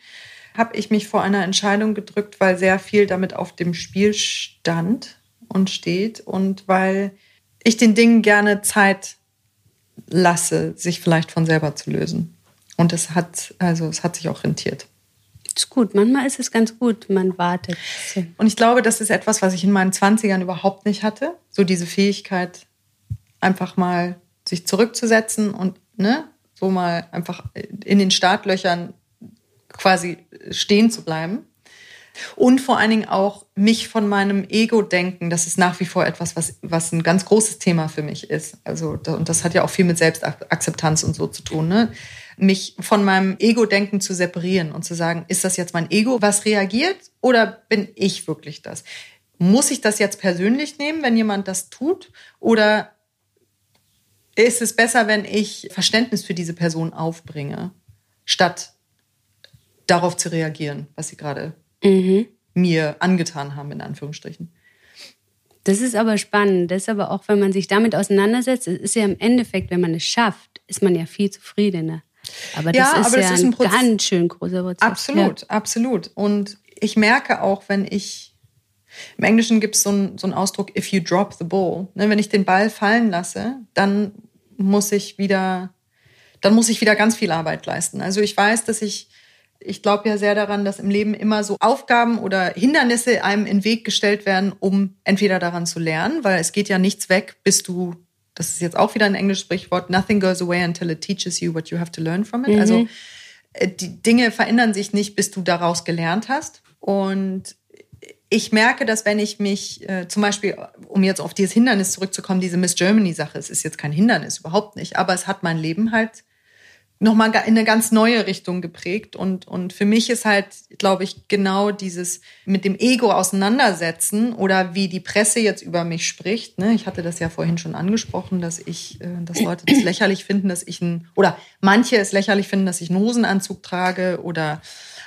Habe ich mich vor einer Entscheidung gedrückt, weil sehr viel damit auf dem Spiel stand und steht und weil ich den Dingen gerne Zeit lasse, sich vielleicht von selber zu lösen. Und es hat, also es hat sich auch rentiert. Ist gut, manchmal ist es ganz gut, man wartet. Und ich glaube, das ist etwas, was ich in meinen 20ern überhaupt nicht hatte. So diese Fähigkeit, einfach mal sich zurückzusetzen und ne, so mal einfach in den Startlöchern quasi stehen zu bleiben. Und vor allen Dingen auch mich von meinem Ego-Denken, das ist nach wie vor etwas, was, was ein ganz großes Thema für mich ist. Also, und das hat ja auch viel mit Selbstakzeptanz und so zu tun, ne? Mich von meinem Ego-Denken zu separieren und zu sagen, ist das jetzt mein Ego, was reagiert oder bin ich wirklich das? Muss ich das jetzt persönlich nehmen, wenn jemand das tut? Oder ist es besser, wenn ich Verständnis für diese Person aufbringe, statt darauf zu reagieren, was sie gerade mir angetan haben, in Anführungsstrichen. Das ist aber spannend. Das ist aber auch, wenn man sich damit auseinandersetzt, es ist ja im Endeffekt, wenn man es schafft, ist man ja viel zufriedener. Aber das Ja, ist aber das ja ist ein Proz- ganz schön großer Prozess. Absolut, absolut. Und ich merke auch, wenn ich, im Englischen gibt es so, einen- so einen Ausdruck, if you drop the ball. Ne, wenn ich den Ball fallen lasse, dann muss ich wieder, dann muss ich wieder ganz viel Arbeit leisten. Also ich weiß, dass ich, ich glaube ja sehr daran, dass im Leben immer so Aufgaben oder Hindernisse einem in den Weg gestellt werden, um entweder daran zu lernen, weil es geht ja nichts weg, bis du, das ist jetzt auch wieder ein englisches Sprichwort, nothing goes away until it teaches you what you have to learn from it. Also äh, die Dinge verändern sich nicht, bis du daraus gelernt hast. Und ich merke, dass wenn ich mich äh, zum Beispiel, um jetzt auf dieses Hindernis zurückzukommen, diese Miss Germany-Sache, es ist jetzt kein Hindernis, überhaupt nicht, aber es hat mein Leben halt nochmal in eine ganz neue Richtung geprägt. Und, und für mich ist halt, glaube ich, genau dieses mit dem Ego auseinandersetzen oder wie die Presse jetzt über mich spricht. Ne? Ich hatte das ja vorhin schon angesprochen, dass ich, äh, dass Leute das lächerlich finden, dass ich ein, oder manche es lächerlich finden, dass ich einen Hosenanzug trage oder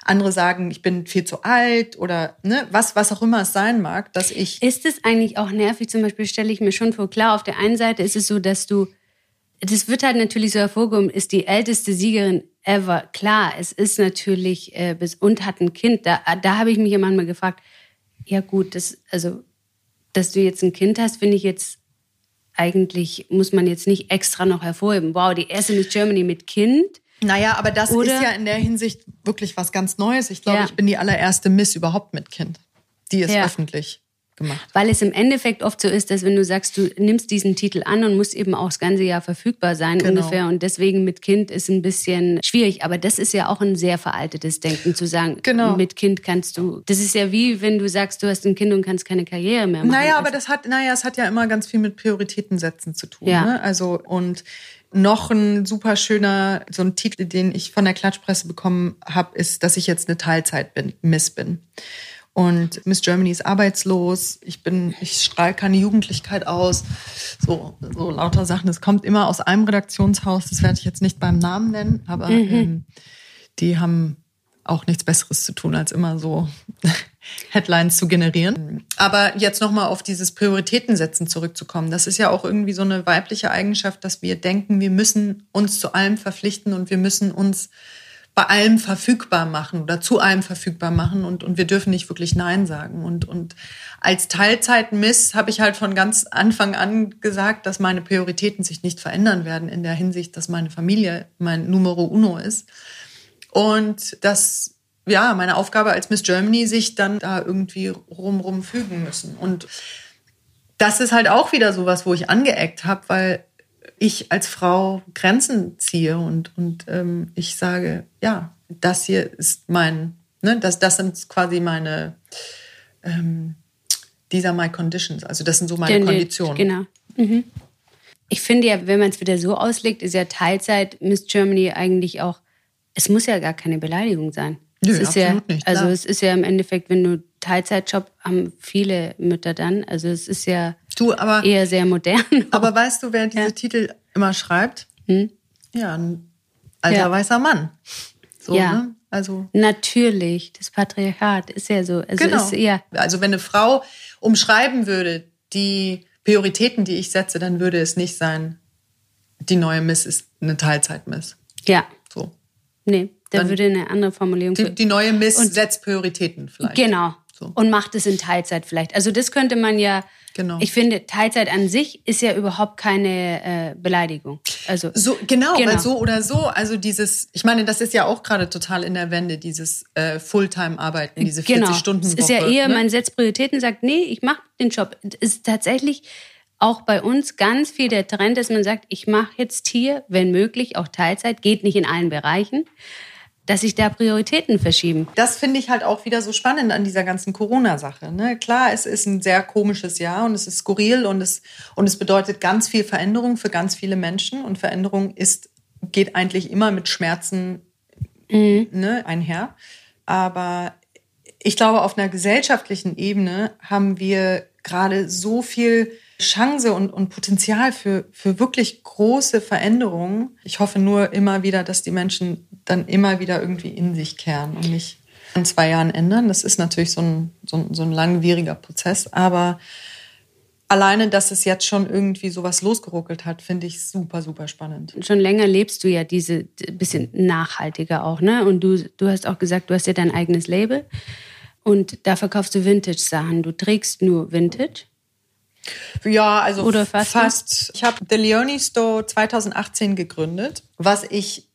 andere sagen, ich bin viel zu alt oder ne, was, was auch immer es sein mag, dass ich. Ist es eigentlich auch nervig? Zum Beispiel stelle ich mir schon vor, klar, auf der einen Seite ist es so, dass du das wird halt natürlich so hervorgehoben, ist die älteste Siegerin ever. Klar, es ist natürlich äh, bis und hat ein Kind. Da, da habe ich mich ja manchmal gefragt, ja gut, das, also, dass du jetzt ein Kind hast, finde ich jetzt eigentlich, muss man jetzt nicht extra noch hervorheben. Wow, die erste Miss Germany mit Kind. Naja, aber das Oder? ist ja in der Hinsicht wirklich was ganz Neues. Ich glaube, ja. ich bin die allererste Miss überhaupt mit Kind. Die ist ja. öffentlich gemacht. Weil es im Endeffekt oft so ist, dass wenn du sagst, du nimmst diesen Titel an und musst eben auch das ganze Jahr verfügbar sein genau. ungefähr und deswegen mit Kind ist ein bisschen schwierig. Aber das ist ja auch ein sehr veraltetes Denken zu sagen, genau. mit Kind kannst du. Das ist ja wie wenn du sagst, du hast ein Kind und kannst keine Karriere mehr machen. Naja, aber das hat, naja, es hat ja immer ganz viel mit Prioritäten setzen zu tun. Ja. Ne? Also und noch ein super schöner, so ein Titel, den ich von der Klatschpresse bekommen habe, ist, dass ich jetzt eine Teilzeit bin, Miss bin. Und Miss Germany ist arbeitslos. Ich bin, ich strahle keine Jugendlichkeit aus. So, so lauter Sachen. Es kommt immer aus einem Redaktionshaus. Das werde ich jetzt nicht beim Namen nennen, aber mhm. ähm, die haben auch nichts Besseres zu tun, als immer so [laughs] Headlines zu generieren. Aber jetzt nochmal auf dieses Prioritätensetzen zurückzukommen. Das ist ja auch irgendwie so eine weibliche Eigenschaft, dass wir denken, wir müssen uns zu allem verpflichten und wir müssen uns bei allem verfügbar machen oder zu allem verfügbar machen und, und wir dürfen nicht wirklich Nein sagen. Und, und als Teilzeit-Miss habe ich halt von ganz Anfang an gesagt, dass meine Prioritäten sich nicht verändern werden in der Hinsicht, dass meine Familie mein Numero uno ist. Und dass, ja, meine Aufgabe als Miss Germany sich dann da irgendwie rumrum fügen müssen. Und das ist halt auch wieder sowas, wo ich angeeckt habe, weil ich als Frau Grenzen ziehe und, und ähm, ich sage, ja, das hier ist mein, ne, das, das sind quasi meine, ähm, these are my conditions, also das sind so meine Konditionen. Genau. Mhm. Ich finde ja, wenn man es wieder so auslegt, ist ja Teilzeit Miss Germany eigentlich auch, es muss ja gar keine Beleidigung sein. Nö, es ist absolut ja, nicht. Also es ist ja im Endeffekt, wenn du Teilzeitjob haben viele Mütter dann. Also es ist ja du, aber, eher sehr modern. [laughs] Aber weißt du, wer diese ja. Titel immer schreibt? Hm? Ja, ein alter ja. weißer Mann. So, ja. Ne? Also natürlich, das Patriarchat ist ja so. Also genau. Ist, ja. Also wenn eine Frau umschreiben würde die Prioritäten, die ich setze, dann würde es nicht sein, die neue Miss ist eine Teilzeit-Miss. Ja. So. Nee, da würde eine andere Formulierung. Die, die neue Miss und, setzt Prioritäten vielleicht. Genau. So. Und macht es in Teilzeit vielleicht. Also das könnte man ja. Genau. Ich finde, Teilzeit an sich ist ja überhaupt keine äh, Beleidigung. Also so genau, genau, weil so oder so, also dieses, ich meine, das ist ja auch gerade total in der Wende, dieses äh, Fulltime-Arbeiten, diese 40 genau. Stunden Woche. Es ist ja eher, ne? man setzt Prioritäten, sagt, nee, ich mache den Job. Es ist tatsächlich auch bei uns ganz viel der Trend, dass man sagt, ich mache jetzt hier, wenn möglich, auch Teilzeit, geht nicht in allen Bereichen dass sich da Prioritäten verschieben. Das finde ich halt auch wieder so spannend an dieser ganzen Corona-Sache. Ne? Klar, es ist ein sehr komisches Jahr und es ist skurril und es, und es bedeutet ganz viel Veränderung für ganz viele Menschen. Und Veränderung ist, geht eigentlich immer mit Schmerzen mhm. ne, einher. Aber ich glaube, auf einer gesellschaftlichen Ebene haben wir gerade so viel Chance und, und Potenzial für, für wirklich große Veränderungen. Ich hoffe nur immer wieder, dass die Menschen dann immer wieder irgendwie in sich kehren und nicht in zwei Jahren ändern. Das ist natürlich so ein, so so ein langwieriger Prozess, aber alleine, dass es jetzt schon irgendwie sowas losgeruckelt hat, finde ich super, super spannend. Schon länger lebst du ja diese bisschen nachhaltiger auch, ne? Und du, du hast auch gesagt, du hast ja dein eigenes Label und da verkaufst du Vintage-Sachen. Du trägst nur Vintage. Ja, also Oder fast. fast. Ich habe The Leone Store 2018 gegründet. Was ich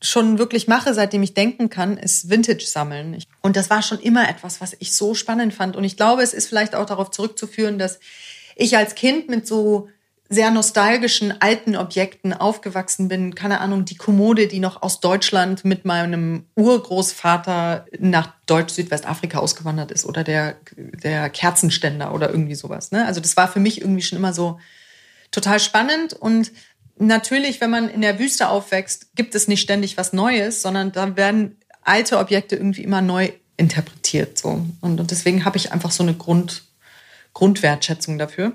schon wirklich mache, seitdem ich denken kann, ist Vintage sammeln. Und das war schon immer etwas, was ich so spannend fand. Und ich glaube, es ist vielleicht auch darauf zurückzuführen, dass ich als Kind mit so sehr nostalgischen alten Objekten aufgewachsen bin. Keine Ahnung, die Kommode, die noch aus Deutschland mit meinem Urgroßvater nach Deutsch-Südwestafrika ausgewandert ist oder der, der Kerzenständer oder irgendwie sowas. Ne? Also das war für mich irgendwie schon immer so total spannend und natürlich, wenn man in der Wüste aufwächst, gibt es nicht ständig was Neues, sondern da werden alte Objekte irgendwie immer neu interpretiert. So. Und, und deswegen habe ich einfach so eine Grund, Grundwertschätzung dafür.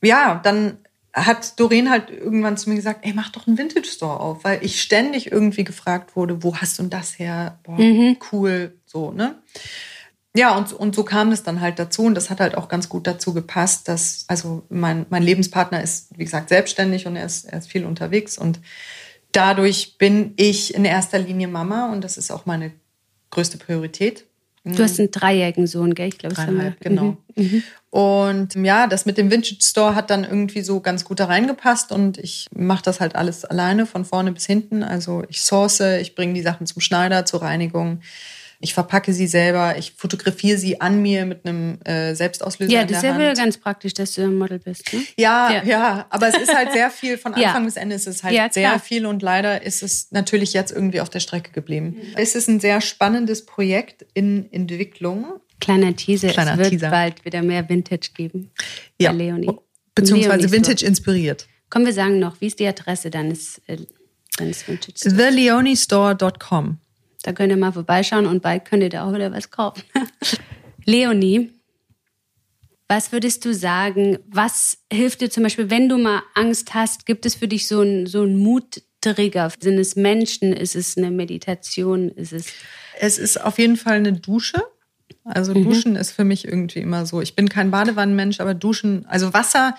Ja, dann hat Doreen halt irgendwann zu mir gesagt, ey, mach doch einen Vintage Store auf, weil ich ständig irgendwie gefragt wurde, wo hast du denn das her? Boah, mhm. cool, so, ne? Ja, und, und so kam es dann halt dazu und das hat halt auch ganz gut dazu gepasst, dass, also mein, mein Lebenspartner ist, wie gesagt, selbstständig und er ist, er ist viel unterwegs und dadurch bin ich in erster Linie Mama und das ist auch meine größte Priorität. Du hast einen dreijährigen Sohn, gell? Ich glaube, Dreieinhalb, genau. Mhm. mhm. Und ja, das mit dem Vintage Store hat dann irgendwie so ganz gut da reingepasst und ich mache das halt alles alleine von vorne bis hinten. Also ich source, ich bringe die Sachen zum Schneider, zur Reinigung. Ich verpacke sie selber, ich fotografiere sie an mir mit einem äh, Selbstauslöser. Ja, das ist ja wieder ganz praktisch, dass du ein Model bist. Ne? Ja, ja, ja, aber es ist halt sehr viel, von [laughs] Anfang ja. bis Ende ist es halt ja, sehr viel und leider ist es natürlich jetzt irgendwie auf der Strecke geblieben. Mhm. Es ist ein sehr spannendes Projekt in Entwicklung. Kleiner Teaser, Kleiner es wird Teaser. bald wieder mehr Vintage geben. Ja, Leonie. beziehungsweise Leonie Vintage inspiriert. Komm, wir sagen noch, wie ist die Adresse deines, äh, deines Vintage Stores? Da könnt ihr mal vorbeischauen und bald könnt ihr da auch wieder was kaufen. [laughs] Leonie, was würdest du sagen, was hilft dir zum Beispiel, wenn du mal Angst hast, gibt es für dich so einen so Muttrigger? Sind es Menschen? Ist es eine Meditation? Ist es... Es ist auf jeden Fall eine Dusche. Also mhm. Duschen ist für mich irgendwie immer so. Ich bin kein Badewannenmensch, aber Duschen, also Wasser,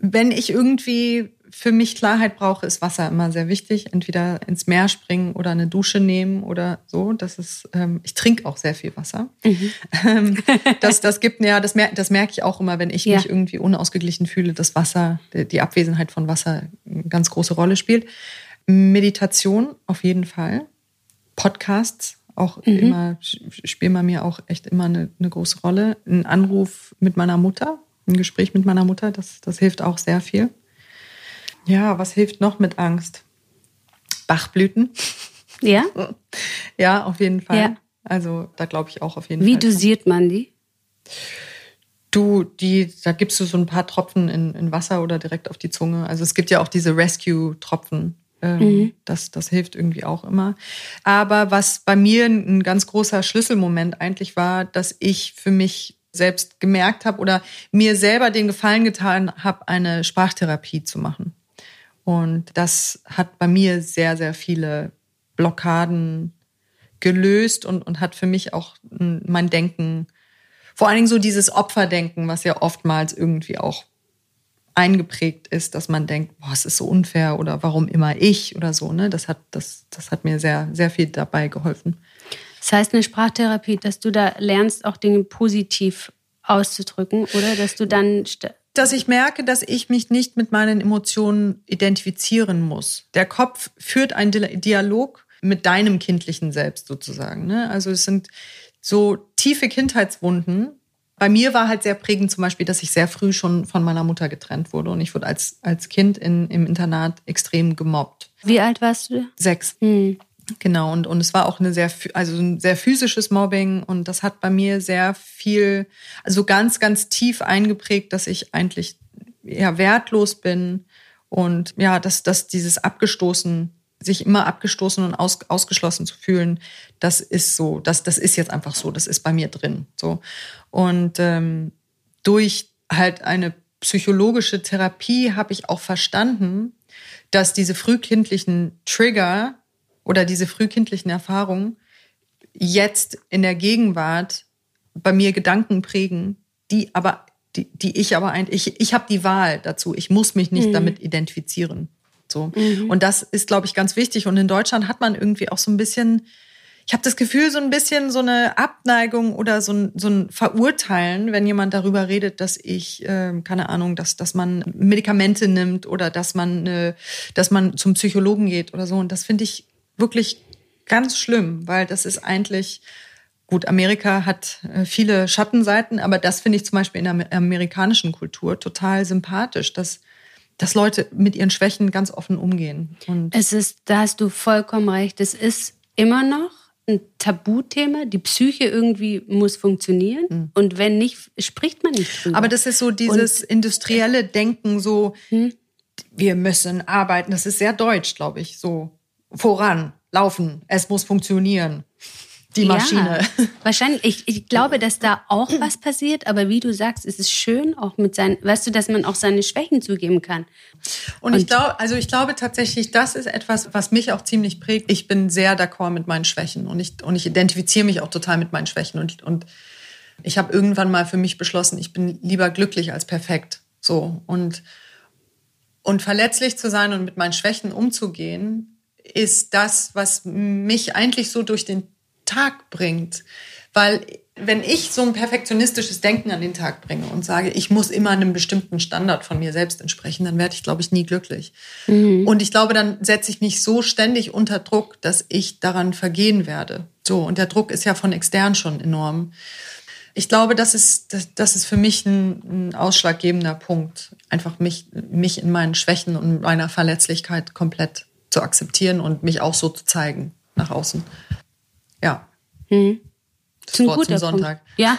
wenn ich irgendwie für mich Klarheit brauche, ist Wasser immer sehr wichtig. Entweder ins Meer springen oder eine Dusche nehmen oder so. Das ist, ähm, ich trinke auch sehr viel Wasser. Mhm. Ähm, [laughs] das, das gibt, ja, das, mer das merke ich auch immer, wenn ich ja. mich irgendwie unausgeglichen fühle, dass Wasser, die Abwesenheit von Wasser eine ganz große Rolle spielt. Meditation auf jeden Fall. Podcasts auch mhm. immer, spielen bei mir auch echt immer eine, eine große Rolle. Ein Anruf mit meiner Mutter, ein Gespräch mit meiner Mutter, das, das hilft auch sehr viel. Ja, was hilft noch mit Angst? Bachblüten. Ja? [laughs] Ja, auf jeden Fall. Ja. Also da glaube ich auch auf jeden Wie Fall. Wie dosiert man die? Du, die, da gibst du so ein paar Tropfen in, in Wasser oder direkt auf die Zunge. Also es gibt ja auch diese Rescue-Tropfen. Ähm, mhm. das, das hilft irgendwie auch immer. Aber was bei mir ein ganz großer Schlüsselmoment eigentlich war, dass ich für mich selbst gemerkt habe oder mir selber den Gefallen getan habe, eine Sprachtherapie zu machen. Und das hat bei mir sehr, sehr viele Blockaden gelöst und, und hat für mich auch mein Denken, vor allen Dingen so dieses Opferdenken, was ja oftmals irgendwie auch eingeprägt ist, dass man denkt, boah, es ist so unfair oder warum immer ich oder so, ne? Das hat, das, das hat mir sehr, sehr viel dabei geholfen. Das heißt, eine Sprachtherapie, dass du da lernst, auch Dinge positiv auszudrücken oder dass du dann dass ich merke, dass ich mich nicht mit meinen Emotionen identifizieren muss. Der Kopf führt einen Dialog mit deinem kindlichen Selbst sozusagen. Ne? Also es sind so tiefe Kindheitswunden. Bei mir war halt sehr prägend zum Beispiel, dass ich sehr früh schon von meiner Mutter getrennt wurde und ich wurde als, als Kind in, im Internat extrem gemobbt. Wie alt warst du? Sechs. Hm. Genau, und, und es war auch eine sehr, also ein sehr physisches Mobbing und das hat bei mir sehr viel, also ganz, ganz tief eingeprägt, dass ich eigentlich ja wertlos bin und ja, dass, dass dieses abgestoßen, sich immer abgestoßen und aus, ausgeschlossen zu fühlen, das ist so, das, das ist jetzt einfach so, das ist bei mir drin. So. Und ähm, durch halt eine psychologische Therapie habe ich auch verstanden, dass diese frühkindlichen Trigger oder diese frühkindlichen Erfahrungen jetzt in der Gegenwart bei mir Gedanken prägen, die aber die, die ich aber eigentlich ich, ich habe die Wahl dazu. Ich muss mich nicht mhm. damit identifizieren. So. Mhm. Und das ist glaube ich ganz wichtig und in Deutschland hat man irgendwie auch so ein bisschen ich habe das Gefühl, so ein bisschen so eine Abneigung oder so ein, so ein Verurteilen, wenn jemand darüber redet, dass ich, äh, keine Ahnung, dass, dass man Medikamente nimmt oder dass man, äh, dass man zum Psychologen geht oder so. Und das finde ich wirklich ganz schlimm, weil das ist eigentlich, gut, Amerika hat äh, viele Schattenseiten, aber das finde ich zum Beispiel in der amerikanischen Kultur total sympathisch, dass dass Leute mit ihren Schwächen ganz offen umgehen. Und es ist, da hast du vollkommen recht, es ist immer noch ein Tabuthema. Die Psyche irgendwie muss funktionieren. Mhm. Und wenn nicht, spricht man nicht drüber. Aber das ist so dieses und, industrielle Denken, so, hm? wir müssen arbeiten. Das ist sehr deutsch, glaube ich. So voran, laufen, es muss funktionieren die Maschine. Ja, [laughs] wahrscheinlich. Ich, ich glaube, dass da auch was passiert, aber wie du sagst, ist es schön, auch mit seinen, weißt du, dass man auch seine Schwächen zugeben kann. Und, Und ich glaube, also ich glaube tatsächlich, das ist etwas, was mich auch ziemlich prägt. Ich bin sehr d'accord mit meinen Schwächen und ich, und ich identifiziere mich auch total mit meinen Schwächen und, und ich habe irgendwann mal für mich beschlossen, ich bin lieber glücklich als perfekt. So und und verletzlich zu sein und mit meinen Schwächen umzugehen, ist das, was mich eigentlich so durch den Tag bringt. Weil wenn ich so ein perfektionistisches Denken an den Tag bringe und sage, ich muss immer einem bestimmten Standard von mir selbst entsprechen, dann werde ich, glaube ich, nie glücklich. Mhm. Und ich glaube, dann setze ich mich so ständig unter Druck, dass ich daran vergehen werde. So, und der Druck ist ja von extern schon enorm. Ich glaube, das ist, das, das ist für mich ein, ein ausschlaggebender Punkt, einfach mich, mich in meinen Schwächen und meiner Verletzlichkeit komplett zu akzeptieren und mich auch so zu zeigen nach außen. Ja. Hm. Das, das Wort zum Sonntag. Punkt. Ja,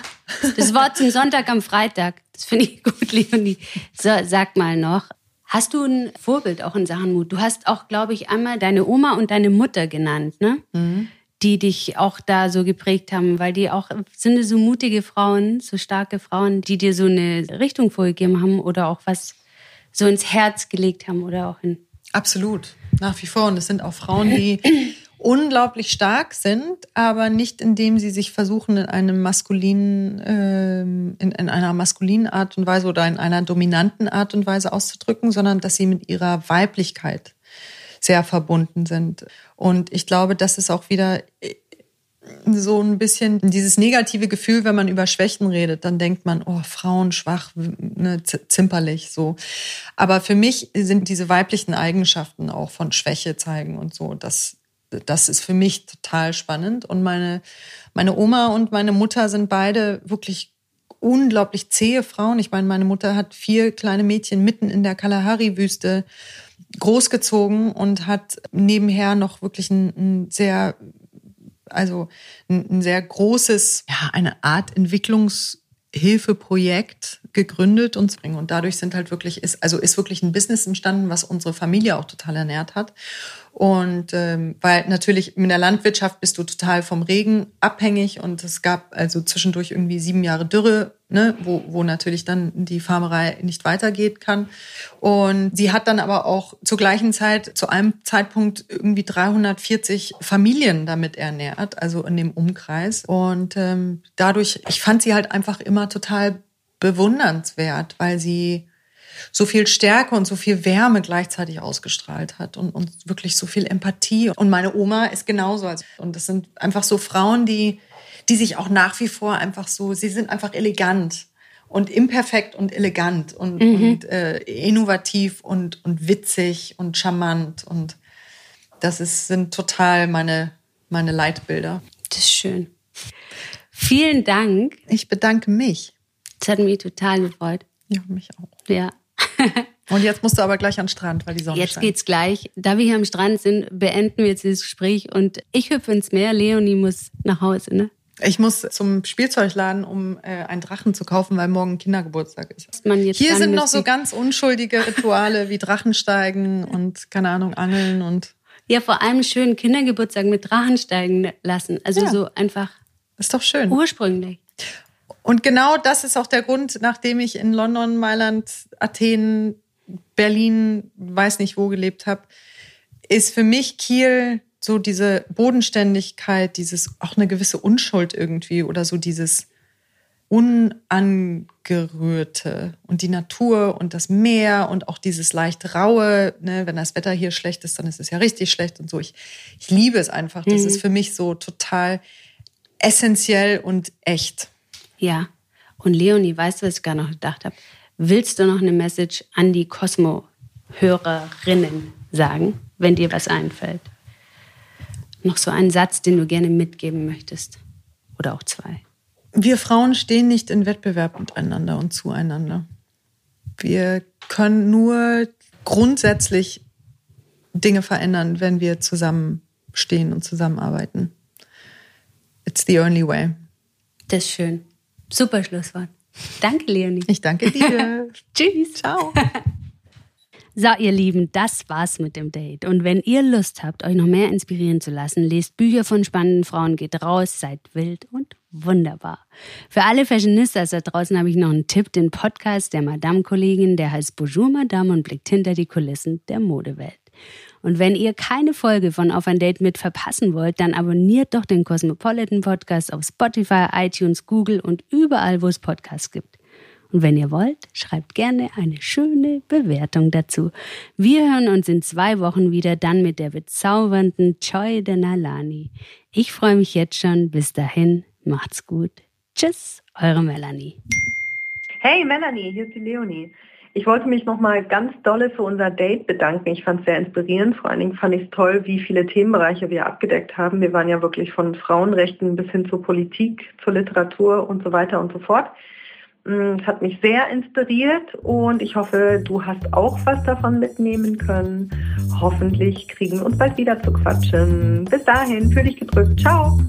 das Wort zum Sonntag am Freitag. Das finde ich gut, Leonie. So, sag mal noch. Hast du ein Vorbild auch in Sachen Mut? Du hast auch, glaube ich, einmal deine Oma und deine Mutter genannt, ne? Mhm. Die dich auch da so geprägt haben, weil die auch sind so mutige Frauen, so starke Frauen, die dir so eine Richtung vorgegeben haben oder auch was so ins Herz gelegt haben oder auch in. Absolut, nach wie vor. Und es sind auch Frauen, die [clears throat] unglaublich stark sind, aber nicht indem sie sich versuchen in einem maskulinen, äh, in, in einer maskulinen Art und Weise oder in einer dominanten Art und Weise auszudrücken, sondern dass sie mit ihrer Weiblichkeit sehr verbunden sind. Und ich glaube, das ist auch wieder so ein bisschen dieses negative Gefühl, wenn man über Schwächen redet, dann denkt man, oh, Frauen schwach, ne, zimperlich, so. Aber für mich sind diese weiblichen Eigenschaften auch von Schwäche zeigen und so, das das ist für mich total spannend. Und meine, meine Oma und meine Mutter sind beide wirklich unglaublich zähe Frauen. Ich meine, meine Mutter hat vier kleine Mädchen mitten in der Kalahari-Wüste großgezogen und hat nebenher noch wirklich ein, ein sehr, also ein, ein, sehr großes, ja, eine Art Entwicklungshilfeprojekt gegründet und und dadurch sind halt wirklich ist also ist wirklich ein Business entstanden, was unsere Familie auch total ernährt hat. Und ähm, weil natürlich in der Landwirtschaft bist du total vom Regen abhängig. Und es gab also zwischendurch irgendwie sieben Jahre Dürre, ne, wo, wo natürlich dann die Farmerei nicht weitergeht kann. Und sie hat dann aber auch zur gleichen Zeit, zu einem Zeitpunkt irgendwie 340 Familien damit ernährt, also in dem Umkreis. Und ähm, dadurch, ich fand sie halt einfach immer total bewundernswert, weil sie so viel Stärke und so viel Wärme gleichzeitig ausgestrahlt hat und, und wirklich so viel Empathie. Und meine Oma ist genauso. Und das sind einfach so Frauen, die, die sich auch nach wie vor einfach so, sie sind einfach elegant und imperfekt und elegant und, mhm. und äh, innovativ und, und witzig und charmant. Und das ist, sind total meine, meine Leitbilder. Das ist schön. Vielen Dank. Ich bedanke mich. Das hat mich total gefreut. Ja, mich auch. Ja. [laughs] Und jetzt musst du aber gleich an den Strand, weil die Sonne Jetzt scheint. geht's gleich. Da wir hier am Strand sind, beenden wir jetzt dieses Gespräch und ich hüpfe ins Meer. Leonie muss nach Hause, ne? Ich muss zum Spielzeugladen, um äh, einen Drachen zu kaufen, weil morgen Kindergeburtstag ist. Hier sind noch so ganz unschuldige Rituale wie Drachensteigen und keine Ahnung Angeln und ja vor allem schön Kindergeburtstag mit Drachensteigen lassen. Also ja. so einfach. Ist doch schön. Ursprünglich. Und genau das ist auch der Grund, nachdem ich in London, Mailand, Athen, Berlin, weiß nicht wo gelebt habe, ist für mich Kiel so diese Bodenständigkeit, dieses auch eine gewisse Unschuld irgendwie oder so dieses Unangerührte und die Natur und das Meer und auch dieses leicht raue, ne, wenn das Wetter hier schlecht ist, dann ist es ja richtig schlecht und so. Ich, ich liebe es einfach. Das mhm. ist für mich so total essentiell und echt. Ja. Und Leonie, weißt du, was ich gar noch gedacht habe? Willst du noch eine Message an die Cosmo-Hörerinnen sagen, wenn dir was einfällt? Noch so einen Satz, den du gerne mitgeben möchtest. Oder auch zwei. Wir Frauen stehen nicht in Wettbewerb miteinander und zueinander. Wir können nur grundsätzlich Dinge verändern, wenn wir zusammenstehen und zusammenarbeiten. It's the only way. Das ist schön. Super Schlusswort. Danke, Leonie. Ich danke dir. [laughs] Tschüss. Ciao. [laughs] So, ihr Lieben, das war's mit dem Date. Und wenn ihr Lust habt, euch noch mehr inspirieren zu lassen, lest Bücher von spannenden Frauen, geht raus, seid wild und wunderbar. Für alle Fashionistas da draußen habe ich noch einen Tipp, den Podcast der Madame-Kollegin, der heißt Bonjour Madame und blickt hinter die Kulissen der Modewelt. Und wenn ihr keine Folge von Auf ein Date mit verpassen wollt, dann abonniert doch den Cosmopolitan Podcast auf Spotify, iTunes, Google und überall, wo es Podcasts gibt. Und wenn ihr wollt, schreibt gerne eine schöne Bewertung dazu. Wir hören uns in zwei Wochen wieder, dann mit der bezaubernden Joy de Nalani. Ich freue mich jetzt schon. Bis dahin, macht's gut. Tschüss, eure Melanie. Hey Melanie, hier ist die Leonie. Ich wollte mich nochmal ganz dolle für unser Date bedanken. Ich fand es sehr inspirierend. Vor allen Dingen fand ich es toll, wie viele Themenbereiche wir abgedeckt haben. Wir waren ja wirklich von Frauenrechten bis hin zur Politik, zur Literatur und so weiter und so fort. Mm, es hat mich sehr inspiriert und ich hoffe, du hast auch was davon mitnehmen können. Hoffentlich kriegen wir uns bald wieder zu quatschen. Bis dahin, fühl dich gedrückt. Ciao.